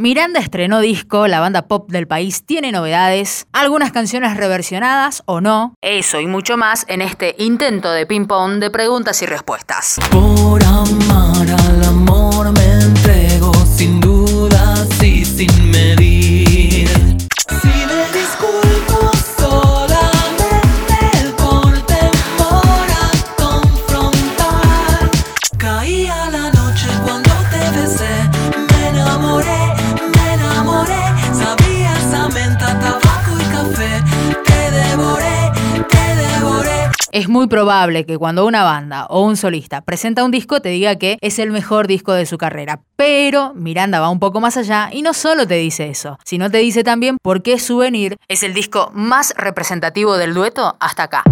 Miranda estrenó disco, la banda pop del país tiene novedades, algunas canciones reversionadas o no, eso y mucho más en este intento de ping-pong de preguntas y respuestas. Por amar al amor me entrego sin dudas y sin Es muy probable que cuando una banda o un solista presenta un disco te diga que es el mejor disco de su carrera. Pero Miranda va un poco más allá y no solo te dice eso, sino te dice también por qué Souvenir es el disco más representativo del dueto hasta acá.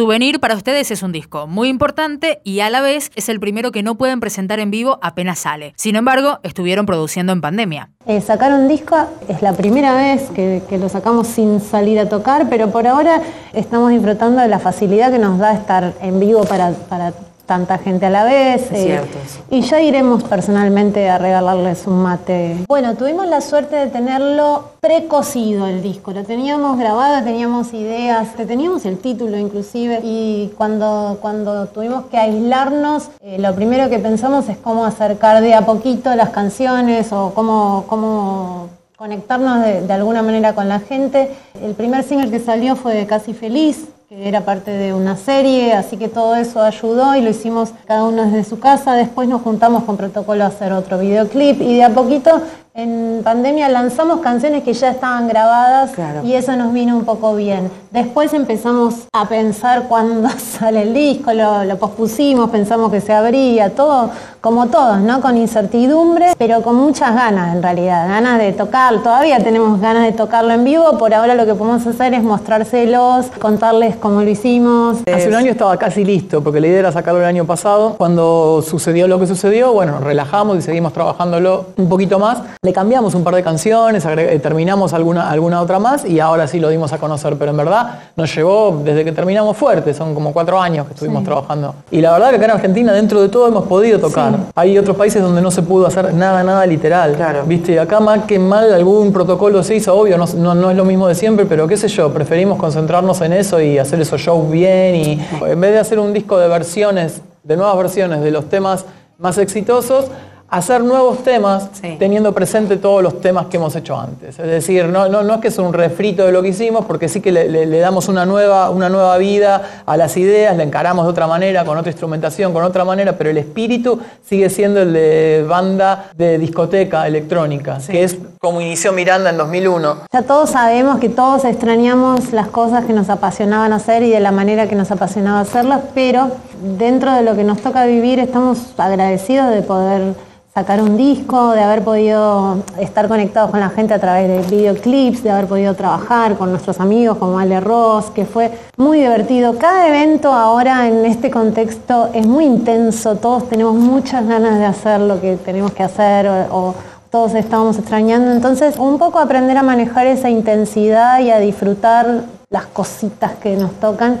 Souvenir para ustedes es un disco muy importante y a la vez es el primero que no pueden presentar en vivo apenas sale. Sin embargo, estuvieron produciendo en pandemia. Eh, sacar un disco es la primera vez que, que lo sacamos sin salir a tocar, pero por ahora estamos disfrutando de la facilidad que nos da estar en vivo para, para tanta gente a la vez. eh, cierto y ya iremos personalmente a regalarles un mate. Bueno, tuvimos la suerte de tenerlo precocido el disco. Lo teníamos grabado, teníamos ideas, teníamos el título inclusive. Y cuando, cuando tuvimos que aislarnos, eh, lo primero que pensamos es cómo acercar de a poquito las canciones o cómo, cómo conectarnos de, de alguna manera con la gente. El primer single que salió fue Casi Feliz, que era parte de una serie, así que todo eso ayudó y lo hicimos cada uno desde su casa. Después nos juntamos con protocolo a hacer otro videoclip y de a poquito en pandemia lanzamos canciones que ya estaban grabadas Claro. y eso nos vino un poco bien. Después empezamos a pensar cuándo sale el disco, lo, lo pospusimos, pensamos que se abría, todo como todos, ¿no? Con incertidumbre, pero con muchas ganas en realidad, ganas de tocar. Todavía tenemos ganas de tocarlo en vivo, por ahora lo que podemos hacer es mostrárselos, contarles cómo lo hicimos. Hace un año estaba casi listo, porque la idea era sacarlo el año pasado. Cuando sucedió lo que sucedió, bueno, nos relajamos y seguimos trabajándolo un poquito más. Le cambiamos un par de canciones, eh, terminamos alguna, alguna otra más y ahora sí lo dimos a conocer. Pero en verdad nos llevó desde que terminamos fuerte, son como cuatro años que estuvimos trabajando. Y la verdad que acá en Argentina, dentro de todo, hemos podido tocar. Hay otros países donde no se pudo hacer nada, nada literal. Claro. ¿Viste? Acá más que mal algún protocolo se hizo, obvio, no, no, no es lo mismo de siempre, pero qué sé yo, preferimos concentrarnos en eso y hacer esos shows bien y en vez de hacer un disco de versiones, de nuevas versiones de los temas más exitosos, hacer nuevos temas Sí. teniendo presente todos los temas que hemos hecho antes. Es decir, no, no, no es que es un refrito de lo que hicimos, porque sí que le, le- le damos una nueva, una nueva vida a las ideas, la encaramos de otra manera, con otra instrumentación, con otra manera, pero el espíritu sigue siendo el de banda de discoteca electrónica, que es como inició Miranda en 2001. Ya todos sabemos que todos extrañamos las cosas que nos apasionaban hacer y de la manera que nos apasionaba hacerlas, pero dentro de lo que nos toca vivir estamos agradecidos de poder sacar un disco, de haber podido estar conectados con la gente a través de videoclips, de haber podido trabajar con nuestros amigos como Ale Ross, que fue muy divertido. Cada evento ahora en este contexto es muy intenso, todos tenemos muchas ganas de hacer lo que tenemos que hacer o- o todos estábamos extrañando. Entonces, un poco aprender a manejar esa intensidad y a disfrutar las cositas que nos tocan.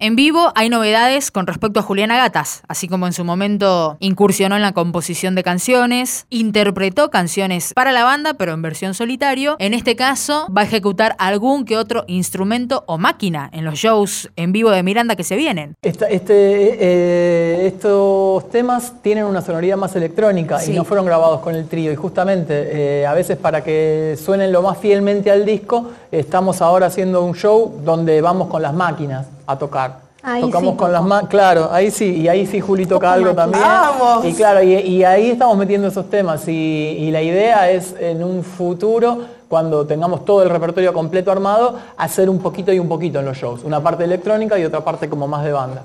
En vivo hay novedades con respecto a Juliana Gatas, así como en su momento incursionó en la composición de canciones, interpretó canciones para la banda, pero en versión solitario. En este caso, va a ejecutar algún que otro instrumento o máquina en los shows en vivo de Miranda que se vienen. Esta- este, eh, estos temas tienen una sonoridad más electrónica Sí. y no fueron grabados con el trío. Y justamente, eh, a veces para que suenen lo más fielmente al disco, estamos ahora haciendo un show donde vamos con las máquinas a tocar. Ahí Tocamos sí con las máquinas, claro, ahí sí, y ahí sí Juli toca algo también. ¡Vamos! Y claro, y, y ahí estamos metiendo esos temas. Y, y la idea es en un futuro, cuando tengamos todo el repertorio completo armado, hacer un poquito y un poquito en los shows. Una parte electrónica y otra parte como más de banda.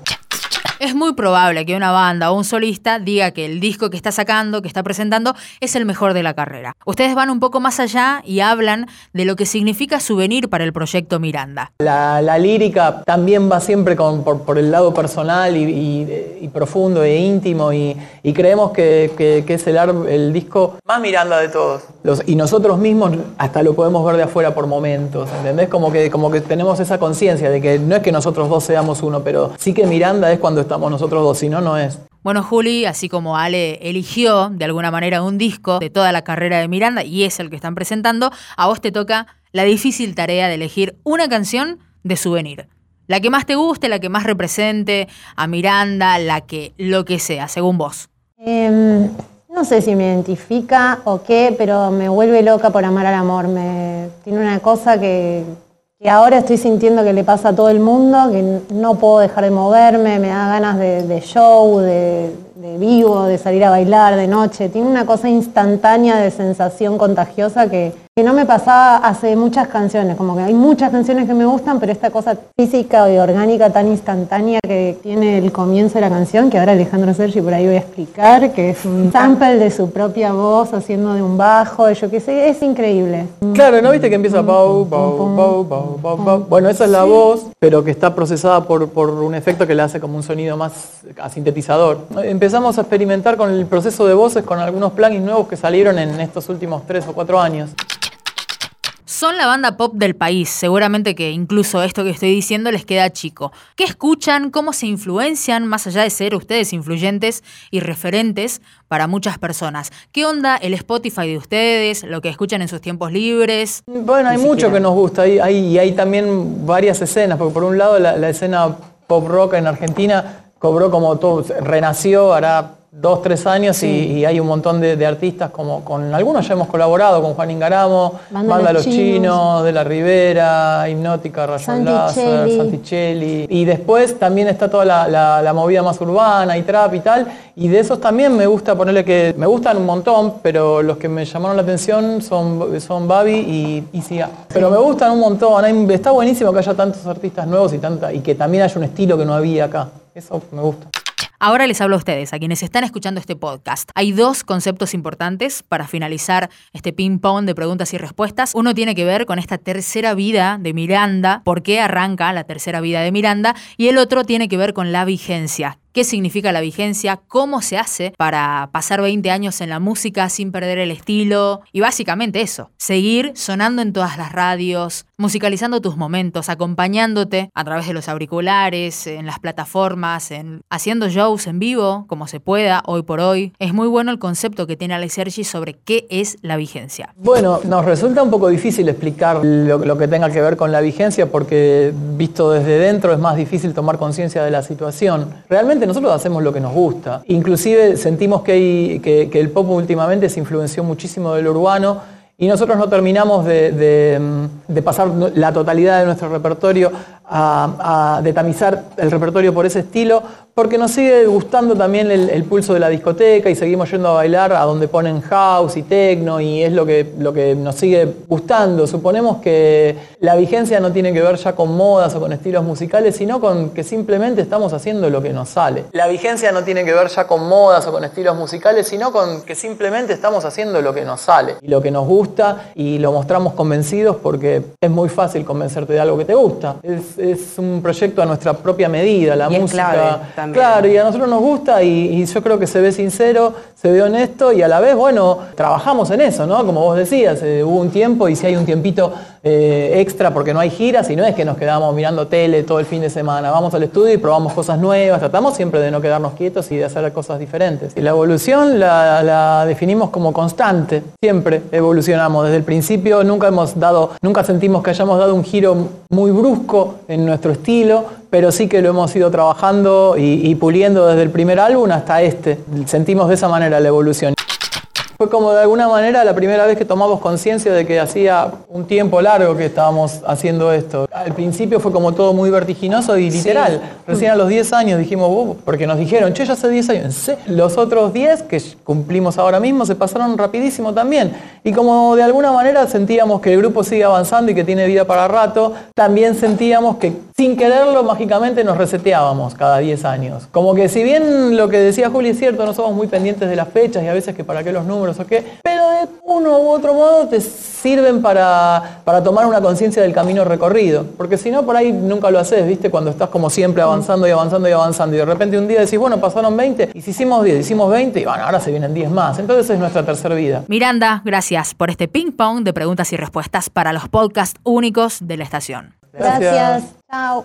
Es muy probable que una banda o un solista diga que el disco que está sacando, que está presentando, es el mejor de la carrera. Ustedes van un poco más allá y hablan de lo que significa souvenir para el proyecto Miranda. La, la lírica también va siempre con- por, por el lado personal y, y- y profundo e íntimo y, y creemos que, que- que es el, ar- el disco más Miranda de todos. Los- y nosotros mismos hasta lo podemos ver de afuera por momentos, ¿entendés? Como que, como que tenemos esa conciencia de que no es que nosotros dos seamos uno, pero sí que Miranda es cuando estamos nosotros dos, si no, no es. Bueno, Juli, así como Ale eligió de alguna manera un disco de toda la carrera de Miranda y es el que están presentando, a vos te toca la difícil tarea de elegir una canción de souvenir. La que más te guste, la que más represente a Miranda, la que lo que sea, según vos. Em, no sé si me identifica o qué, pero me vuelve loca por amar al amor. Me, tiene una cosa que, que ahora estoy sintiendo que le pasa a todo el mundo, que no puedo dejar de moverme, me da ganas de, show, de vivo, de salir a bailar de noche. Tiene una cosa instantánea de sensación contagiosa que, que no me pasaba hace muchas canciones. Como que hay muchas canciones que me gustan, pero esta cosa física y orgánica tan instantánea que tiene el comienzo de la canción, que ahora Alejandro Sergi por ahí voy a explicar, que es un sample de su propia voz haciendo de un bajo, yo qué sé, es increíble. Claro, ¿no viste que empieza pau, pau, pau, pau, pau, pau? Bueno, esa es la voz, pero que está procesada por, por un efecto que le hace como un sonido más a sintetizador. Empezamos a experimentar con el proceso de voces con algunos plugins nuevos que salieron en estos últimos tres o cuatro años. Son la banda pop del país, seguramente que incluso esto que estoy diciendo les queda chico. ¿Qué escuchan? ¿Cómo se influencian, más allá de ser ustedes influyentes y referentes para muchas personas? ¿Qué onda el Spotify de ustedes? ¿Lo que escuchan en sus tiempos libres? Bueno, hay mucho que nos gusta hay, hay- y hay también varias escenas, porque por un lado la, la escena pop rock en Argentina cobró como todo, renació, hará dos, tres años y, y hay un montón de, de artistas, como con algunos ya hemos colaborado, con Juan Ingaramo, Banda Banda, Los Chinos. Chinos, De la Rivera, Hipnótica, Rayon Láser. Santichelli. Y después también está toda la, la- la movida más urbana y trap y tal. Y de esos también me gusta ponerle que me gustan un montón, pero los que me llamaron la atención son, son Babi y ICA. Pero me gustan un montón. Hay- está buenísimo que haya tantos artistas nuevos y, tanta, y que también haya un estilo que no había acá. Eso me gusta. Ahora les hablo a ustedes, a quienes están escuchando este podcast. Hay dos conceptos importantes para finalizar este ping-pong de preguntas y respuestas. Uno tiene que ver con esta tercera vida de Miranda, por qué arranca la tercera vida de Miranda, y el otro tiene que ver con la vigencia. ¿Qué significa la vigencia? ¿Cómo se hace para pasar 20 años en la música sin perder el estilo? Y básicamente eso, seguir sonando en todas las radios, musicalizando tus momentos, acompañándote a través de los auriculares, en las plataformas, en haciendo shows en vivo, como se pueda, hoy por hoy. Es muy bueno el concepto que tiene Alex Sergi sobre qué es la vigencia. Bueno, nos resulta un poco difícil explicar lo, lo que tenga que ver con la vigencia porque visto desde dentro es más difícil tomar conciencia de la situación. Realmente nosotros hacemos lo que nos gusta. Inclusive sentimos que, hay- que- el pop últimamente se influenció muchísimo del urbano y nosotros no terminamos de, pasar la totalidad de nuestro repertorio a, a- de el repertorio por ese estilo, porque nos sigue gustando también el, el pulso de la discoteca y seguimos yendo a bailar a donde ponen house y techno y es lo que, lo que nos sigue gustando. Suponemos que la vigencia no tiene que ver ya con modas o con estilos musicales, sino con que simplemente estamos haciendo lo que nos sale. La vigencia no tiene que ver ya con modas o con estilos musicales, sino con que simplemente estamos haciendo lo que nos sale y lo que nos gusta y lo mostramos convencidos porque es muy fácil convencerte de algo que te gusta. Es, es un proyecto a nuestra propia medida, la Y es música. clave Claro, y a nosotros nos gusta y, y yo creo que se ve sincero, se ve honesto y a la vez, bueno, trabajamos en eso, ¿no? Como vos decías, eh, hubo un tiempo y si hay un tiempito eh, extra porque no hay giras y no es que nos quedamos mirando tele todo el fin de semana, vamos al estudio y probamos cosas nuevas, tratamos siempre de no quedarnos quietos y de hacer cosas diferentes. Y la evolución la, definimos como constante, siempre evolucionamos. Desde el principio nunca hemos dado, nunca sentimos que hayamos dado un giro muy brusco en nuestro estilo, pero sí que lo hemos ido trabajando y puliendo desde el primer álbum hasta este. Sentimos de esa manera la evolución. Fue como de alguna manera la primera vez que tomamos conciencia de que hacía un tiempo largo que estábamos haciendo esto. Al principio fue como todo muy vertiginoso y literal. Recién a los 10 años dijimos, "Uh", porque nos dijeron, che, ya hace 10 años. Los otros 10 que cumplimos ahora mismo se pasaron rapidísimo también. Y como de alguna manera sentíamos que el grupo sigue avanzando y que tiene vida para rato, también sentíamos que sin quererlo, mágicamente nos reseteábamos cada 10 años. Como que si bien lo que decía Juli es cierto, no somos muy pendientes de las fechas y a veces que para qué los números o qué, pero de uno u otro modo te sirven para, para tomar una conciencia del camino recorrido. Porque si no, por ahí nunca lo haces, ¿viste? Cuando estás como siempre avanzando y avanzando y avanzando y de repente un día decís, bueno, pasaron 20 y si hicimos 10, hicimos 20 y bueno, ahora se vienen 10 más. Entonces es nuestra tercera vida. Miranda, gracias por este ping pong de preguntas y respuestas para los podcasts únicos de la estación. Gracias. Chao.